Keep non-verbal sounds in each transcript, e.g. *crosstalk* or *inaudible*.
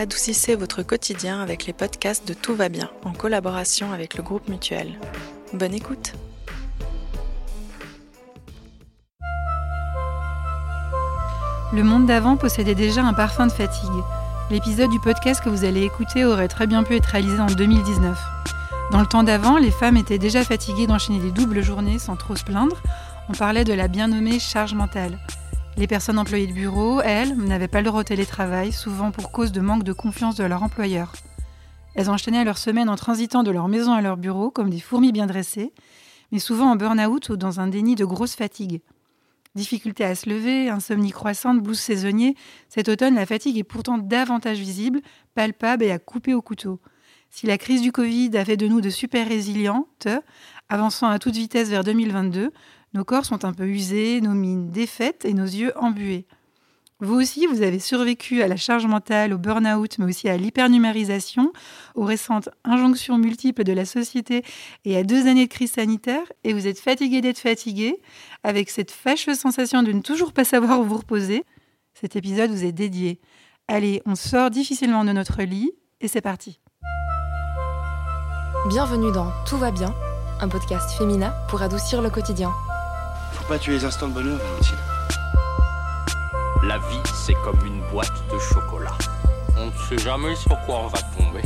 adoucissez votre quotidien avec les podcasts de Tout va bien, en collaboration avec le groupe Mutuel. Bonne écoute Le monde d'avant possédait déjà un parfum de fatigue. L'épisode du podcast que vous allez écouter aurait très bien pu être réalisé en 2019. Dans le temps d'avant, les femmes étaient déjà fatiguées d'enchaîner des doubles journées sans trop se plaindre. On parlait de la bien nommée charge mentale. Les personnes employées de bureau, elles, n'avaient pas le droit au télétravail, souvent pour cause de manque de confiance de leur employeur. Elles enchaînaient leur semaine en transitant de leur maison à leur bureau comme des fourmis bien dressées, mais souvent en burn-out ou dans un déni de grosse fatigue. Difficulté à se lever, insomnie croissante, blues saisonnier, cet automne, la fatigue est pourtant davantage visible, palpable et à couper au couteau. Si la crise du Covid a fait de nous de super résilientes, avançant à toute vitesse vers 2022, nos corps sont un peu usés, nos mines défaites et nos yeux embués. Vous aussi, vous avez survécu à la charge mentale, au burn-out, mais aussi à l'hypernumérisation, aux récentes injonctions multiples de la société et à deux années de crise sanitaire, et vous êtes fatigué d'être fatigué, avec cette fâcheuse sensation de ne toujours pas savoir où vous reposer. Cet épisode vous est dédié. Allez, on sort difficilement de notre lit, et c'est parti. Bienvenue dans Tout va bien, un podcast féminin pour adoucir le quotidien. Pas tuer les instants de bonheur, Valentine. La vie, c'est comme une boîte de chocolat. On ne sait jamais sur quoi on va tomber.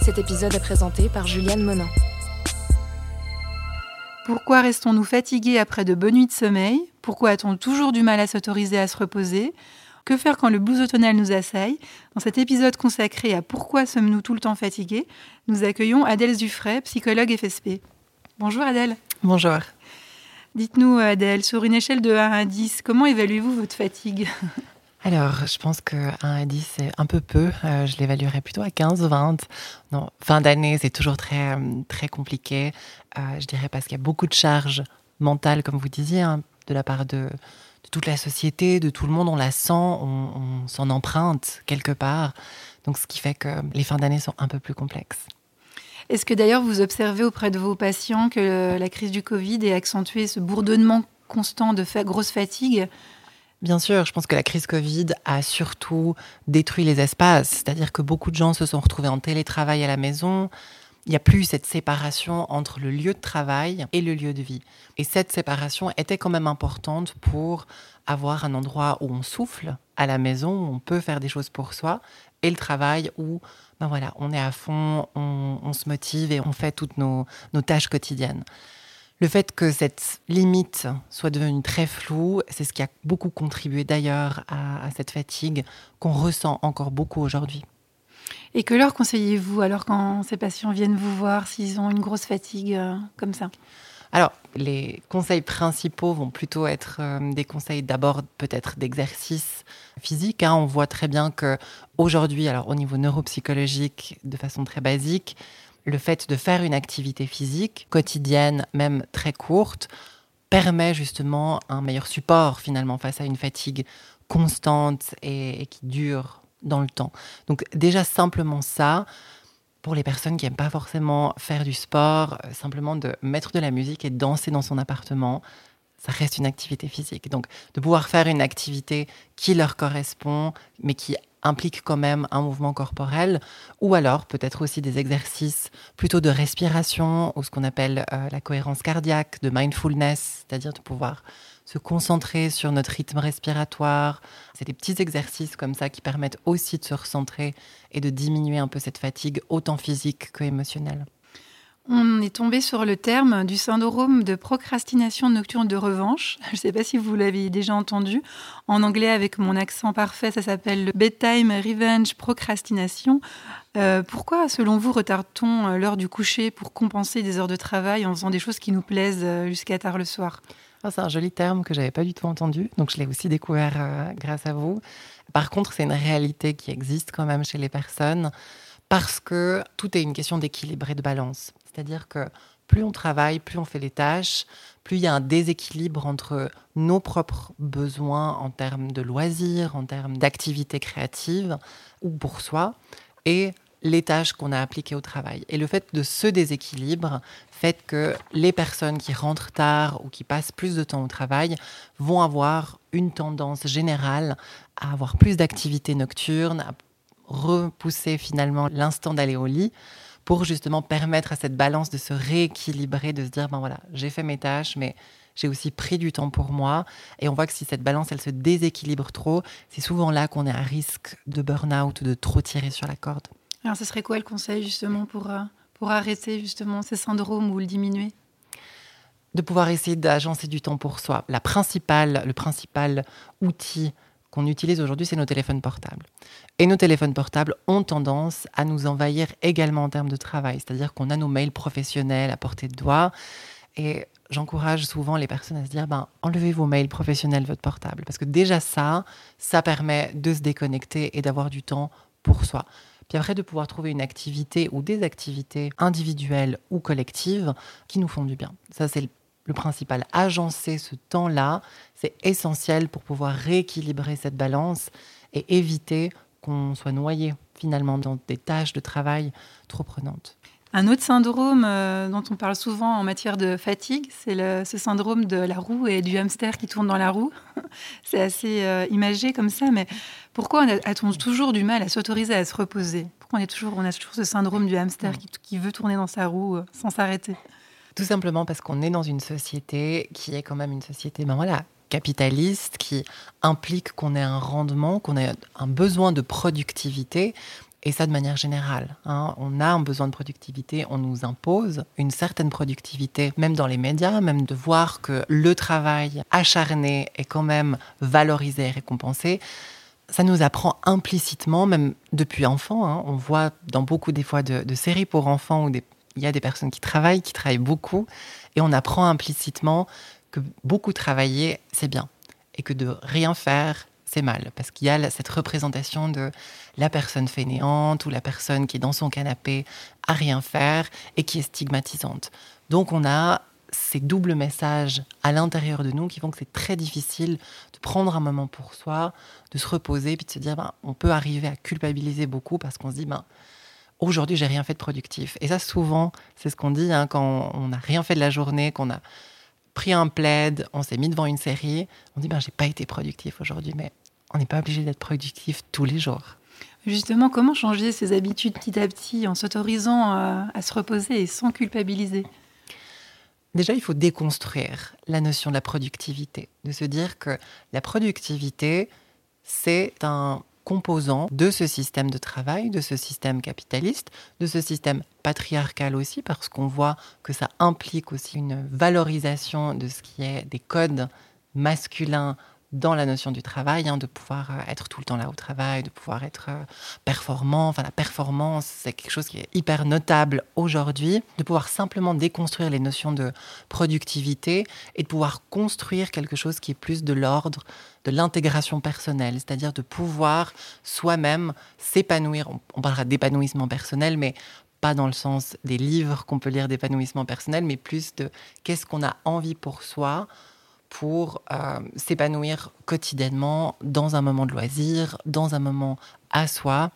Cet épisode est présenté par Juliane Monin. Pourquoi restons-nous fatigués après de bonnes nuits de sommeil? Pourquoi a-t-on toujours du mal à s'autoriser à se reposer? Que faire quand le blues automnal nous assaille? Dans cet épisode consacré à Pourquoi sommes-nous tout le temps fatigués nous accueillons Adèle Dufray, psychologue FSP. Bonjour Adèle. Bonjour. Dites-nous Adèle, sur une échelle de 1 à 10, comment évaluez-vous votre fatigue? Alors, je pense que 1 à 10, c'est un peu peu. Euh, je l'évaluerais plutôt à 15, 20. Non, fin d'année, c'est toujours très, euh, très compliqué. Euh, je dirais parce qu'il y a beaucoup de charges mentales, comme vous disiez, hein, de la part de, de, toute la société, de tout le monde. On la sent, on, on s'en emprunte quelque part. Donc, ce qui fait que les fins d'année sont un peu plus complexes. Est-ce que d'ailleurs vous observez auprès de vos patients que la crise du Covid ait accentué ce bourdonnement constant de fa grosse fatigue? Bien sûr, je pense que la crise Covid a surtout détruit les espaces, c'est-à-dire que beaucoup de gens se sont retrouvés en télétravail à la maison. Il n'y a plus cette séparation entre le lieu de travail et le lieu de vie. Et cette séparation était quand même importante pour avoir un endroit où on souffle à la maison, où on peut faire des choses pour soi, et le travail où ben voilà, on est à fond, on, se motive et on fait toutes nos, tâches quotidiennes. Le fait que cette limite soit devenue très floue, c'est ce qui a beaucoup contribué d'ailleurs à, cette fatigue qu'on ressent encore beaucoup aujourd'hui. Et que leur conseillez-vous alors quand ces patients viennent vous voir s'ils ont une grosse fatigue euh, comme ça? Alors, les conseils principaux vont plutôt être euh, des conseils d'abord peut-être d'exercice physique. Hein. On voit très bien que aujourd'hui, alors au niveau neuropsychologique, de façon très basique, le fait de faire une activité physique quotidienne, même très courte, permet justement un meilleur support finalement face à une fatigue constante et, et qui dure dans le temps. Donc déjà simplement ça, pour les personnes qui n'aiment pas forcément faire du sport, euh, simplement de mettre de la musique et danser dans son appartement, ça reste une activité physique. Donc de pouvoir faire une activité qui leur correspond, mais qui implique quand même un mouvement corporel, ou alors peut-être aussi des exercices plutôt de respiration, ou ce qu'on appelle euh, la cohérence cardiaque, de mindfulness, c'est-à-dire de pouvoir se concentrer sur notre rythme respiratoire. C'est des petits exercices comme ça qui permettent aussi de se recentrer et de diminuer un peu cette fatigue, autant physique que émotionnelle. On est tombé sur le terme du syndrome de procrastination nocturne de revanche. *laughs* Je ne sais pas si vous l'avez déjà entendu. En anglais, avec mon accent parfait, ça s'appelle le bedtime revenge procrastination. Euh, pourquoi, selon vous, retarde-t-on l'heure du coucher pour compenser des heures de travail en faisant des choses qui nous plaisent euh, jusqu'à tard le soir? Ah, c'est un joli terme que j'avais pas du tout entendu, donc je l'ai aussi découvert euh, grâce à vous. Par contre, c'est une réalité qui existe quand même chez les personnes parce que tout est une question d'équilibre et de balance. C'est-à-dire que plus on travaille, plus on fait les tâches, plus il y a un déséquilibre entre nos propres besoins en termes de loisirs, en termes d'activités créatives ou pour soi, et les tâches qu'on a appliquées au travail. Et le fait de ce déséquilibre fait que les personnes qui rentrent tard ou qui passent plus de temps au travail vont avoir une tendance générale à avoir plus d'activités nocturnes, à repousser finalement l'instant d'aller au lit pour justement permettre à cette balance de se rééquilibrer, de se dire, ben voilà, j'ai fait mes tâches, mais j'ai aussi pris du temps pour moi. Et on voit que si cette balance, elle se déséquilibre trop, c'est souvent là qu'on est à risque de burn-out ou de trop tirer sur la corde. Alors, ce serait quoi le conseil justement pour, euh, pour arrêter justement ces syndromes ou le diminuer? De pouvoir essayer d'agencer du temps pour soi. La principale, le principal outil qu'on utilise aujourd'hui, c'est nos téléphones portables. Et nos téléphones portables ont tendance à nous envahir également en termes de travail, c'est-à-dire qu'on a nos mails professionnels à portée de doigt. Et j'encourage souvent les personnes à se dire ben, enlevez vos mails professionnels, votre portable. Parce que déjà ça, ça permet de se déconnecter et d'avoir du temps pour soi. Puis après, de pouvoir trouver une activité ou des activités individuelles ou collectives qui nous font du bien. Ça, c'est le principal. Agencer ce temps-là, c'est essentiel pour pouvoir rééquilibrer cette balance et éviter qu'on soit noyé finalement dans des tâches de travail trop prenantes. Un autre syndrome euh, dont on parle souvent en matière de fatigue, c'est ce syndrome de la roue et du hamster qui tourne dans la roue. *laughs* c'est assez euh, imagé comme ça, mais pourquoi a-t-on toujours du mal à s'autoriser à se reposer? Pourquoi on, est toujours, on a toujours ce syndrome du hamster qui, qui veut tourner dans sa roue euh, sans s'arrêter? Tout simplement parce qu'on est dans une société qui est quand même une société, ben voilà, capitaliste qui implique qu'on ait un rendement, qu'on ait un besoin de productivité et ça de manière générale. Hein. On a un besoin de productivité, on nous impose une certaine productivité, même dans les médias, même de voir que le travail acharné est quand même valorisé et récompensé. Ça nous apprend implicitement, même depuis enfant. Hein. On voit dans beaucoup des fois de, séries pour enfants où il y a des personnes qui travaillent, qui travaillent beaucoup, et on apprend implicitement que beaucoup travailler, c'est bien, et que de rien faire, c'est mal, parce qu'il y a cette représentation de la personne fainéante ou la personne qui est dans son canapé à rien faire et qui est stigmatisante. Donc on a ces doubles messages à l'intérieur de nous qui font que c'est très difficile de prendre un moment pour soi, de se reposer, puis de se dire, ben, on peut arriver à culpabiliser beaucoup parce qu'on se dit, ben, aujourd'hui, j'ai rien fait de productif. Et ça, souvent, c'est ce qu'on dit hein, quand on n'a rien fait de la journée, qu'on a pris un plaid, on s'est mis devant une série, on dit, ben, j'ai pas été productif aujourd'hui, mais on n'est pas obligé d'être productif tous les jours. Justement, comment changer ses habitudes petit à petit en s'autorisant à, se reposer et sans culpabiliser? Déjà, il faut déconstruire la notion de la productivité, de se dire que la productivité, c'est un composant de ce système de travail, de ce système capitaliste, de ce système patriarcal aussi, parce qu'on voit que ça implique aussi une valorisation de ce qui est des codes masculins dans la notion du travail, hein, de pouvoir euh, être tout le temps là au travail, de pouvoir être euh, performant. Enfin, la performance, c'est quelque chose qui est hyper notable aujourd'hui, de pouvoir simplement déconstruire les notions de productivité et de pouvoir construire quelque chose qui est plus de l'ordre de l'intégration personnelle, c'est-à-dire de pouvoir soi-même s'épanouir. On parlera d'épanouissement personnel, mais pas dans le sens des livres qu'on peut lire d'épanouissement personnel, mais plus de qu'est-ce qu'on a envie pour soi, pour euh, s'épanouir quotidiennement dans un moment de loisir, dans un moment à soi.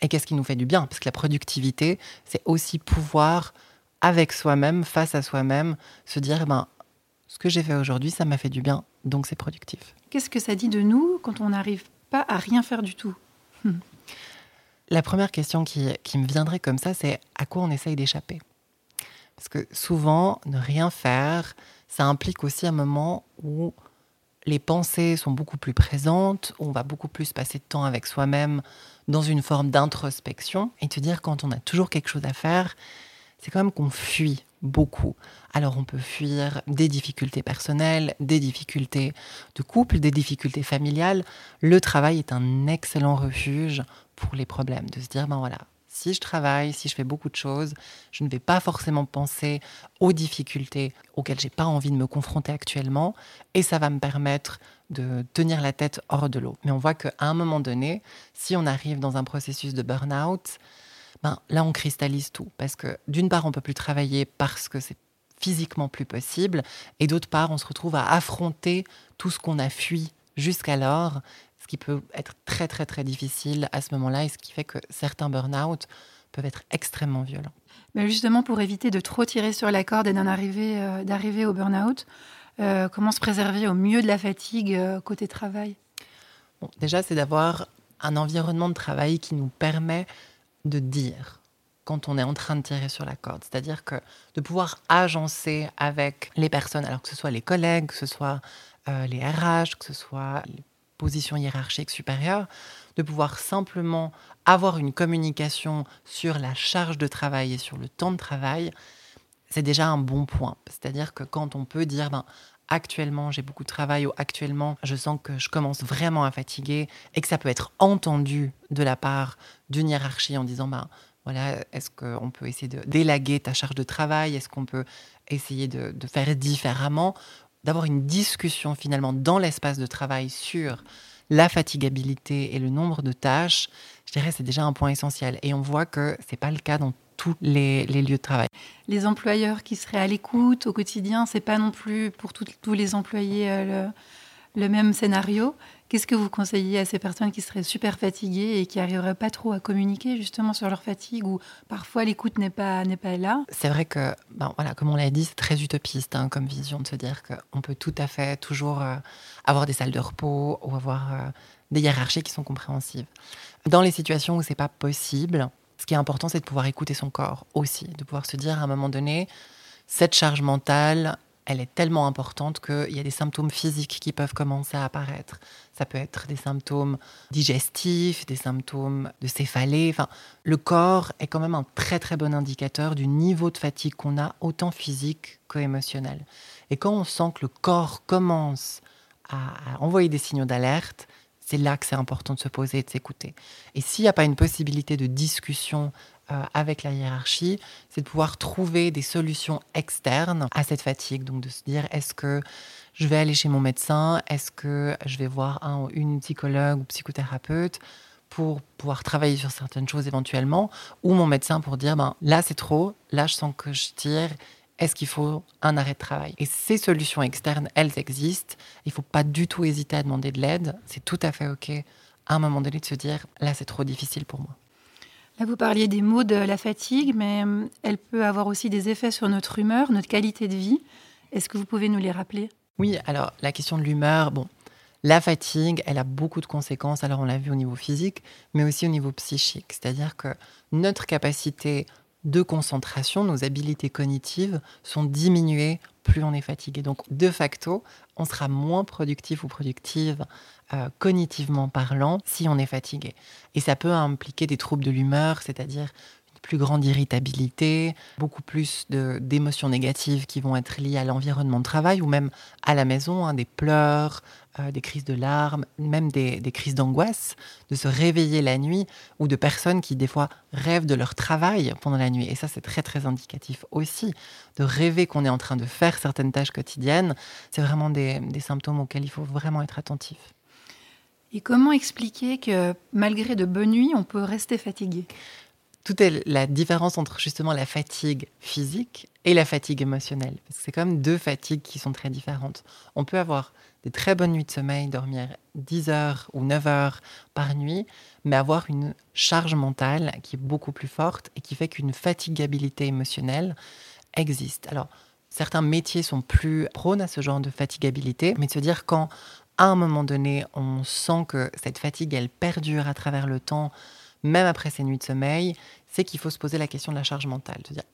Et qu'est-ce qui nous fait du bien? Parce que la productivité, c'est aussi pouvoir, avec soi-même, face à soi-même, se dire, eh ben, ce que j'ai fait aujourd'hui, ça m'a fait du bien, donc c'est productif. Qu'est-ce que ça dit de nous quand on n'arrive pas à rien faire du tout? Hmm. La première question qui, qui me viendrait comme ça, c'est à quoi on essaye d'échapper? Parce que souvent, ne rien faire, ça implique aussi un moment où les pensées sont beaucoup plus présentes, où on va beaucoup plus passer de temps avec soi-même dans une forme d'introspection. Et te dire quand on a toujours quelque chose à faire, c'est quand même qu'on fuit beaucoup. Alors on peut fuir des difficultés personnelles, des difficultés de couple, des difficultés familiales. Le travail est un excellent refuge pour les problèmes, de se dire, ben voilà, si je travaille, si je fais beaucoup de choses, je ne vais pas forcément penser aux difficultés auxquelles j'ai pas envie de me confronter actuellement, et ça va me permettre de tenir la tête hors de l'eau. Mais on voit qu'à un moment donné, si on arrive dans un processus de burn-out, ben, là on cristallise tout, parce que d'une part on peut plus travailler parce que c'est physiquement plus possible, et d'autre part on se retrouve à affronter tout ce qu'on a fui jusqu'alors ce qui peut être très très très difficile à ce moment-là et ce qui fait que certains burn-out peuvent être extrêmement violents. Mais justement, pour éviter de trop tirer sur la corde et d'en arriver, euh, d'arriver au burn-out, euh, comment se préserver au mieux de la fatigue euh, côté travail? Bon, déjà, c'est d'avoir un environnement de travail qui nous permet de dire quand on est en train de tirer sur la corde. C'est-à-dire que de pouvoir agencer avec les personnes, alors que ce soit les collègues, que ce soit euh, les RH, que ce soit les positions hiérarchiques supérieures, de pouvoir simplement avoir une communication sur la charge de travail et sur le temps de travail, c'est déjà un bon point. C'est-à-dire que quand on peut dire, ben, actuellement j'ai beaucoup de travail ou actuellement je sens que je commence vraiment à fatiguer et que ça peut être entendu de la part d'une hiérarchie en disant, ben, voilà, est-ce qu'on peut essayer de délaguer ta charge de travail? Est-ce qu'on peut essayer de, de faire différemment? D'avoir une discussion finalement dans l'espace de travail sur la fatigabilité et le nombre de tâches, je dirais c'est déjà un point essentiel. Et on voit que c'est pas le cas dans tous les, les lieux de travail. Les employeurs qui seraient à l'écoute au quotidien, c'est pas non plus pour tout- tous les employés euh, le, le même scénario. Qu'est-ce que vous conseillez à ces personnes qui seraient super fatiguées et qui n'arriveraient pas trop à communiquer justement sur leur fatigue ou parfois l'écoute n'est pas, n'est pas là? C'est vrai que, ben, voilà, comme on l'a dit, c'est très utopiste hein, comme vision de se dire qu'on peut tout à fait toujours euh, avoir des salles de repos ou avoir euh, des hiérarchies qui sont compréhensives. Dans les situations où c'est pas possible, ce qui est important, c'est de pouvoir écouter son corps aussi, de pouvoir se dire à un moment donné, cette charge mentale, elle est tellement importante qu'il y a des symptômes physiques qui peuvent commencer à apparaître. Ça peut être des symptômes digestifs, des symptômes de céphalée. Enfin, le corps est quand même un très très bon indicateur du niveau de fatigue qu'on a, autant physique qu'émotionnel. Et quand on sent que le corps commence à, envoyer des signaux d'alerte, c'est là que c'est important de se poser et de s'écouter. Et s'il n'y a pas une possibilité de discussion euh, avec la hiérarchie, c'est de pouvoir trouver des solutions externes à cette fatigue. Donc de se dire, est-ce que je vais aller chez mon médecin? Est-ce que je vais voir un ou une psychologue ou psychothérapeute pour pouvoir travailler sur certaines choses éventuellement? Ou mon médecin pour dire, ben, là c'est trop, là je sens que je tire, est-ce qu'il faut un arrêt de travail? Et ces solutions externes, elles existent. Il ne faut pas du tout hésiter à demander de l'aide. C'est tout à fait OK à un moment donné de se dire, là c'est trop difficile pour moi. Là, vous parliez des maux de la fatigue, mais euh, elle peut avoir aussi des effets sur notre humeur, notre qualité de vie. Est-ce que vous pouvez nous les rappeler? Oui, alors la question de l'humeur, bon, la fatigue, elle a beaucoup de conséquences. Alors on l'a vu au niveau physique, mais aussi au niveau psychique. C'est-à-dire que notre capacité de concentration, nos habiletés cognitives sont diminuées plus on est fatigué. Donc de facto, on sera moins productif ou productive euh, cognitivement parlant si on est fatigué. Et ça peut impliquer des troubles de l'humeur, c'est-à-dire plus grande irritabilité, beaucoup plus d'émotions négatives qui vont être liées à l'environnement de travail ou même à la maison, hein, des pleurs, euh, des crises de larmes, même des, des crises d'angoisse, de se réveiller la nuit ou de personnes qui des fois rêvent de leur travail pendant la nuit. Et ça, c'est très très indicatif aussi, de rêver qu'on est en train de faire certaines tâches quotidiennes. C'est vraiment des, des symptômes auxquels il faut vraiment être attentif. Et comment expliquer que malgré de bonnes nuits, on peut rester fatigué? Tout est la différence entre justement la fatigue physique et la fatigue émotionnelle. C'est même deux fatigues qui sont très différentes. On peut avoir des très bonnes nuits de sommeil, dormir 10 heures ou 9 heures par nuit, mais avoir une charge mentale qui est beaucoup plus forte et qui fait qu'une fatigabilité émotionnelle existe. Alors, certains métiers sont plus prônes à ce genre de fatigabilité, mais se dire quand à un moment donné, on sent que cette fatigue, elle perdure à travers le temps, même après ces nuits de sommeil, c'est qu'il faut se poser la question de la charge mentale, de dire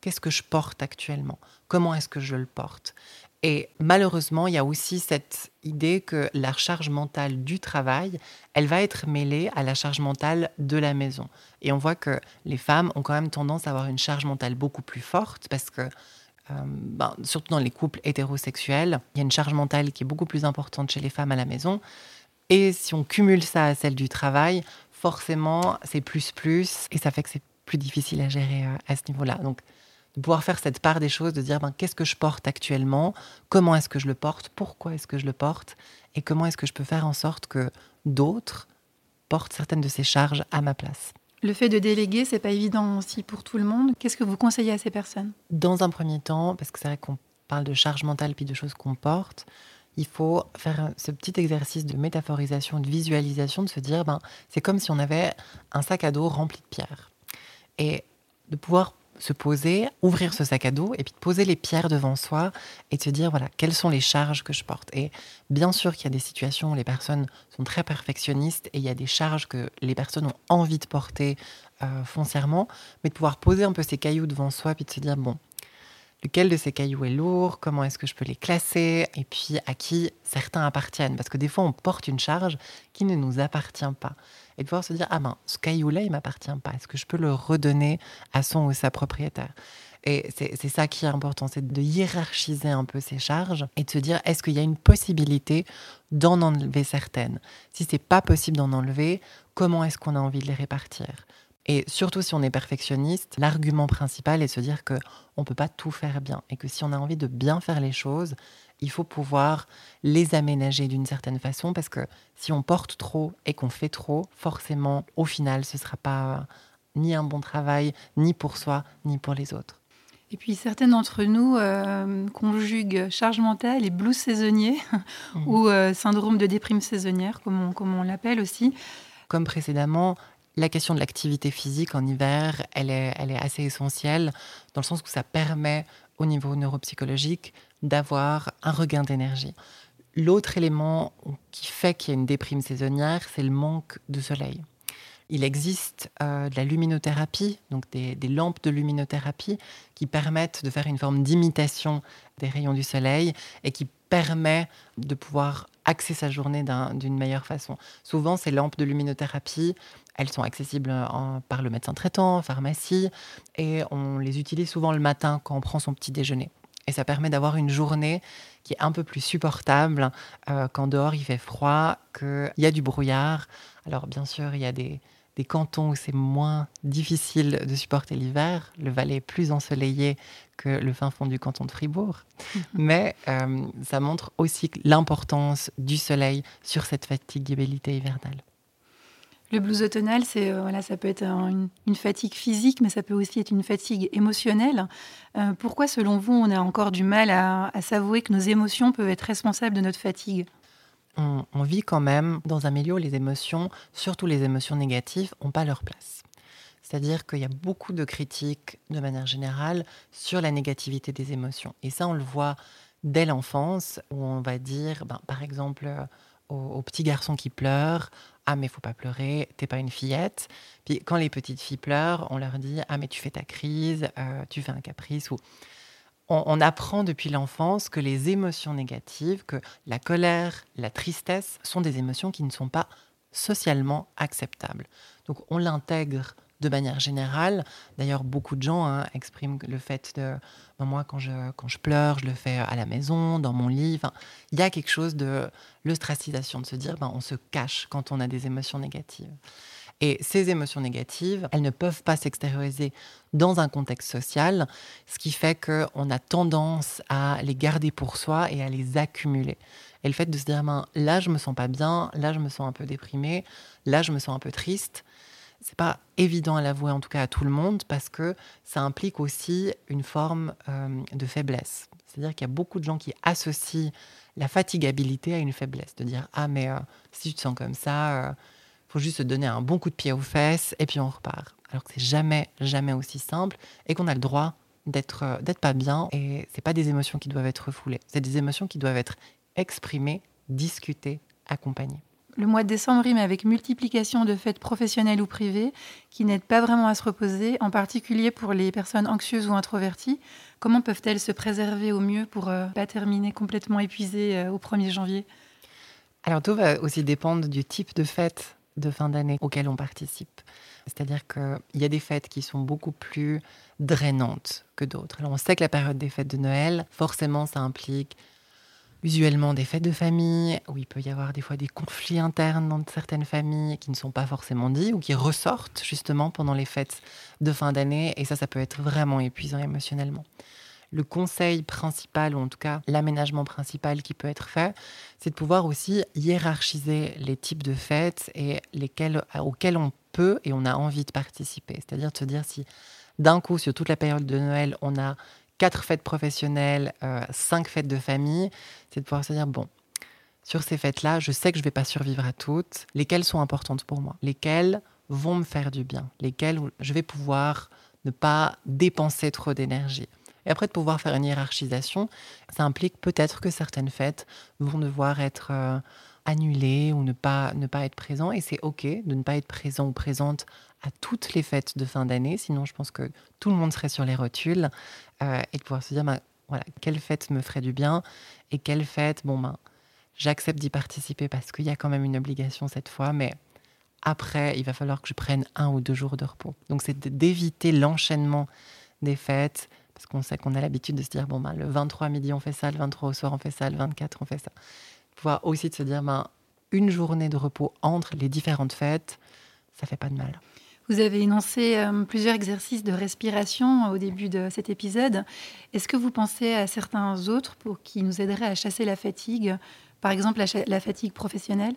qu'est-ce que je porte actuellement? Comment est-ce que je le porte? Et malheureusement, il y a aussi cette idée que la charge mentale du travail, elle va être mêlée à la charge mentale de la maison. Et on voit que les femmes ont quand même tendance à avoir une charge mentale beaucoup plus forte parce que euh, ben, surtout dans les couples hétérosexuels, il y a une charge mentale qui est beaucoup plus importante chez les femmes à la maison. Et si on cumule ça à celle du travail, forcément, c'est plus plus, et ça fait que c'est plus difficile à gérer euh, à ce niveau-là. Donc, de pouvoir faire cette part des choses, de dire ben, qu'est-ce que je porte actuellement, comment est-ce que je le porte, pourquoi est-ce que je le porte, et comment est-ce que je peux faire en sorte que d'autres portent certaines de ces charges à ma place. Le fait de déléguer, c'est pas évident aussi pour tout le monde. Qu'est-ce que vous conseillez à ces personnes? Dans un premier temps, parce que c'est vrai qu'on parle de charge mentale puis de choses qu'on porte, il faut faire ce petit exercice de métaphorisation, de visualisation, de se dire, ben, c'est comme si on avait un sac à dos rempli de pierres. Et de pouvoir se poser, ouvrir ce sac à dos et puis de poser les pierres devant soi et de se dire voilà quelles sont les charges que je porte. Et bien sûr qu'il y a des situations où les personnes sont très perfectionnistes et il y a des charges que les personnes ont envie de porter euh, foncièrement, mais de pouvoir poser un peu ces cailloux devant soi puis de se dire bon lequel de ces cailloux est lourd, comment est-ce que je peux les classer, et puis à qui certains appartiennent? Parce que des fois, on porte une charge qui ne nous appartient pas. Et de pouvoir se dire, ah ben, ce caillou-là, il m'appartient pas. Est-ce que je peux le redonner à son ou sa propriétaire et c'est ça qui est important, c'est de hiérarchiser un peu ces charges et de se dire est-ce qu'il y a une possibilité d'en enlever certaines? Si c'est pas possible d'en enlever, comment est-ce qu'on a envie de les répartir? Et surtout si on est perfectionniste, l'argument principal est de se dire que on peut pas tout faire bien et que si on a envie de bien faire les choses, il faut pouvoir les aménager d'une certaine façon parce que si on porte trop et qu'on fait trop, forcément au final ce sera pas ni un bon travail ni pour soi ni pour les autres. Et puis certaines d'entre nous euh, conjuguent charge mentale et blues saisonnier *laughs* mmh. ou euh, syndrome de déprime saisonnière, comme on, comme on l'appelle aussi. Comme précédemment, la question de l'activité physique en hiver, elle est, elle est assez essentielle, dans le sens où ça permet au niveau neuropsychologique d'avoir un regain d'énergie. L'autre élément qui fait qu'il y a une déprime saisonnière, c'est le manque de soleil. Il existe euh, de la luminothérapie, donc des, lampes de luminothérapie qui permettent de faire une forme d'imitation des rayons du soleil et qui permet de pouvoir axer sa journée d'une meilleure façon. Souvent, ces lampes de luminothérapie, elles sont accessibles par le médecin traitant, en pharmacie, et on les utilise souvent le matin quand on prend son petit déjeuner. Et ça permet d'avoir une journée qui est un peu plus supportable euh, quand dehors il fait froid, qu'il y a du brouillard. Alors bien sûr, il y a des, des cantons où c'est moins difficile de supporter l'hiver. Le Valais est plus ensoleillé que le fin fond du canton de Fribourg. *laughs* Mais euh, ça montre aussi l'importance du soleil sur cette fatigabilité hivernale. Le blues automnal, c'est euh, voilà, ça peut être une, fatigue physique, mais ça peut aussi être une fatigue émotionnelle. Euh, pourquoi, selon vous, on a encore du mal à, à s'avouer que nos émotions peuvent être responsables de notre fatigue? On, vit quand même dans un milieu où les émotions, surtout les émotions négatives, n'ont pas leur place. C'est-à-dire qu'il y a beaucoup de critiques, de manière générale, sur la négativité des émotions. Et ça, on le voit dès l'enfance, où on va dire, ben, par exemple, aux, petits garçons qui pleurent, ah mais faut pas pleurer, t'es pas une fillette. Puis quand les petites filles pleurent, on leur dit ah mais tu fais ta crise, euh, tu fais un caprice ou on, apprend depuis l'enfance que les émotions négatives, que la colère, la tristesse sont des émotions qui ne sont pas socialement acceptables. Donc on l'intègre de manière générale. D'ailleurs, beaucoup de gens hein, expriment le fait de ben, moi, quand je, quand je pleure, je le fais à la maison, dans mon lit. il y a quelque chose de l'ostracisation, de se dire ben, on se cache quand on a des émotions négatives. Et ces émotions négatives, elles ne peuvent pas s'extérioriser dans un contexte social, ce qui fait qu'on a tendance à les garder pour soi et à les accumuler. Et le fait de se dire, ben, là, je me sens pas bien, là, je me sens un peu déprimée, là, je me sens un peu triste, c'est pas évident à l'avouer, en tout cas à tout le monde, parce que ça implique aussi une forme euh, de faiblesse. C'est-à-dire qu'il y a beaucoup de gens qui associent la fatigabilité à une faiblesse, de dire ah mais euh, si tu te sens comme ça, euh, faut juste se donner un bon coup de pied aux fesses et puis on repart. Alors que c'est jamais, jamais aussi simple et qu'on a le droit d'être euh, d'être pas bien et c'est pas des émotions qui doivent être refoulées. C'est des émotions qui doivent être exprimées, discutées, accompagnées. Le mois de décembre rime avec multiplication de fêtes professionnelles ou privées qui n'aident pas vraiment à se reposer, en particulier pour les personnes anxieuses ou introverties. Comment peuvent-elles se préserver au mieux pour euh, pas terminer complètement épuisées euh, au 1er janvier? Alors tout va aussi dépendre du type de fête de fin d'année auxquelles on participe. C'est-à-dire qu'il y a des fêtes qui sont beaucoup plus drainantes que d'autres. Alors on sait que la période des fêtes de Noël, forcément, ça implique usuellement des fêtes de famille, où il peut y avoir des fois des conflits internes dans certaines familles qui ne sont pas forcément dits ou qui ressortent justement pendant les fêtes de fin d'année. Et ça, ça peut être vraiment épuisant émotionnellement le conseil principal, ou en tout cas l'aménagement principal qui peut être fait, c'est de pouvoir aussi hiérarchiser les types de fêtes et lesquelles, auxquelles on peut et on a envie de participer. C'est-à-dire de se dire si d'un coup, sur toute la période de Noël, on a quatre fêtes professionnelles, euh, cinq fêtes de famille, c'est de pouvoir se dire, bon, sur ces fêtes-là, je sais que je ne vais pas survivre à toutes, lesquelles sont importantes pour moi, lesquelles vont me faire du bien, lesquelles je vais pouvoir ne pas dépenser trop d'énergie? Et après, de pouvoir faire une hiérarchisation, ça implique peut-être que certaines fêtes vont devoir être euh, annulées ou ne pas, ne pas être présentes. Et c'est OK de ne pas être présent ou présente à toutes les fêtes de fin d'année. Sinon, je pense que tout le monde serait sur les rotules. Euh, et de pouvoir se dire, bah, voilà, quelle fête me ferait du bien et quelle fête, bon, ben, j'accepte d'y participer parce qu'il y a quand même une obligation cette fois, mais après, il va falloir que je prenne un ou deux jours de repos. Donc, c'est d'éviter l'enchaînement des fêtes, parce qu'on sait qu'on a l'habitude de se dire, bon, ben, le 23 midi, on fait ça, le 23 au soir, on fait ça, le 24, on fait ça. Pouvoir aussi de se dire, ben, une journée de repos entre les différentes fêtes, ça fait pas de mal. Vous avez énoncé euh, plusieurs exercices de respiration au début de cet épisode. Est-ce que vous pensez à certains autres pour qui nous aideraient à chasser la fatigue, par exemple la, la fatigue professionnelle?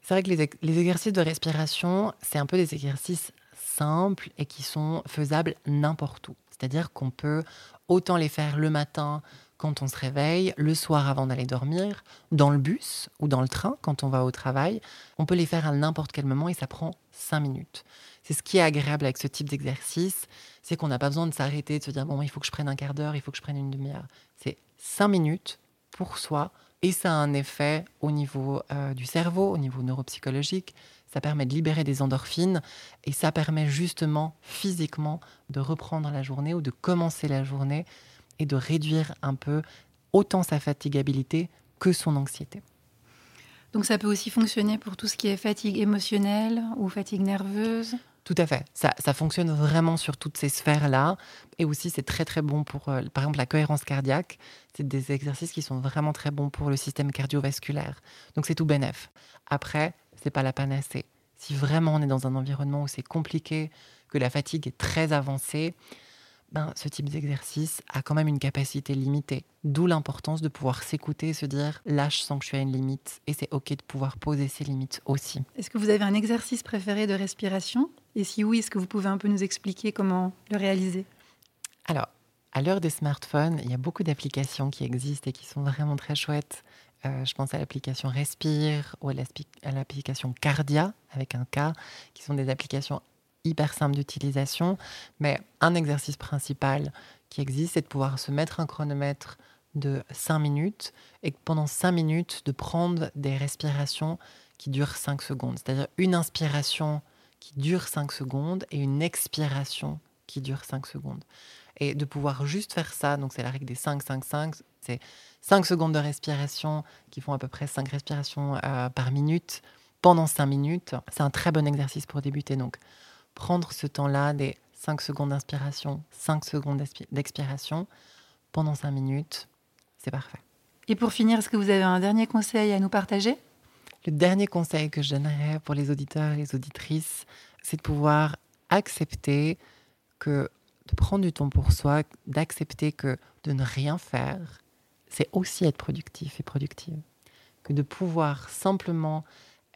C'est vrai que les, exercices de respiration, c'est un peu des exercices simples et qui sont faisables n'importe où. C'est-à-dire qu'on peut autant les faire le matin quand on se réveille, le soir avant d'aller dormir, dans le bus ou dans le train quand on va au travail. On peut les faire à n'importe quel moment et ça prend cinq minutes. C'est ce qui est agréable avec ce type d'exercice, c'est qu'on n'a pas besoin de s'arrêter, de se dire bon, il faut que je prenne un quart d'heure, il faut que je prenne une demi-heure. C'est cinq minutes pour soi et ça a un effet au niveau euh, du cerveau, au niveau neuropsychologique. Ça permet de libérer des endorphines et ça permet justement physiquement de reprendre la journée ou de commencer la journée et de réduire un peu autant sa fatigabilité que son anxiété. Donc ça peut aussi fonctionner pour tout ce qui est fatigue émotionnelle ou fatigue nerveuse? Tout à fait. Ça, fonctionne vraiment sur toutes ces sphères-là. Et aussi, c'est très, très bon pour, euh, par exemple, la cohérence cardiaque. C'est des exercices qui sont vraiment très bons pour le système cardiovasculaire. Donc, c'est tout bénef. Après, c'est pas la panacée. Si vraiment on est dans un environnement où c'est compliqué, que la fatigue est très avancée, ben, ce type d'exercice a quand même une capacité limitée. D'où l'importance de pouvoir s'écouter et se dire là, je sens que je suis à une limite et c'est OK de pouvoir poser ses limites aussi. Est-ce que vous avez un exercice préféré de respiration? Et si oui, est-ce que vous pouvez un peu nous expliquer comment le réaliser? Alors, à l'heure des smartphones, il y a beaucoup d'applications qui existent et qui sont vraiment très chouettes. Euh, je pense à l'application Respire ou à l'application Cardia avec un K, qui sont des applications hyper simple d'utilisation. Mais un exercice principal qui existe, c'est de pouvoir se mettre un chronomètre de 5 minutes et pendant 5 minutes de prendre des respirations qui durent 5 secondes. C'est-à-dire une inspiration qui dure 5 secondes et une expiration qui dure 5 secondes. Et de pouvoir juste faire ça, donc c'est la règle des 5, 5, 5, c'est 5 secondes de respiration qui font à peu près 5 respirations euh, par minute pendant 5 minutes. C'est un très bon exercice pour débuter. Donc prendre ce temps-là, des 5 secondes d'inspiration, 5 secondes d'expiration, pendant 5 minutes, c'est parfait. Et pour finir, est-ce que vous avez un dernier conseil à nous partager? Le dernier conseil que je donnerais pour les auditeurs et les auditrices, c'est de pouvoir accepter que de prendre du temps pour soi, d'accepter que de ne rien faire, c'est aussi être productif et productive. Que de pouvoir simplement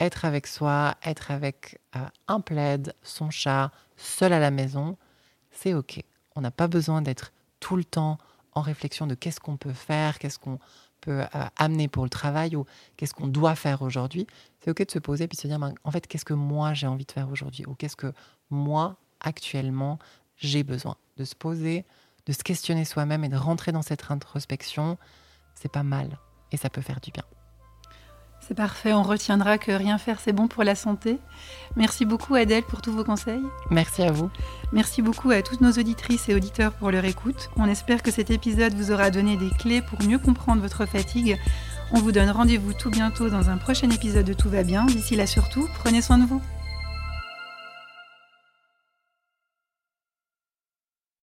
être avec soi, être avec euh, un plaid, son chat, seul à la maison, c'est OK. On n'a pas besoin d'être tout le temps en réflexion de qu'est-ce qu'on peut faire, qu'est-ce qu'on peut euh, amener pour le travail ou qu'est-ce qu'on doit faire aujourd'hui. C'est OK de se poser puis de se dire, ben, en fait, qu'est-ce que moi j'ai envie de faire aujourd'hui ou qu'est-ce que moi, actuellement, j'ai besoin. De se poser, de se questionner soi-même et de rentrer dans cette introspection, c'est pas mal et ça peut faire du bien. C'est parfait, on retiendra que rien faire c'est bon pour la santé. Merci beaucoup Adèle pour tous vos conseils. Merci à vous. Merci beaucoup à toutes nos auditrices et auditeurs pour leur écoute. On espère que cet épisode vous aura donné des clés pour mieux comprendre votre fatigue. On vous donne rendez-vous tout bientôt dans un prochain épisode de Tout va bien. D'ici là surtout, prenez soin de vous.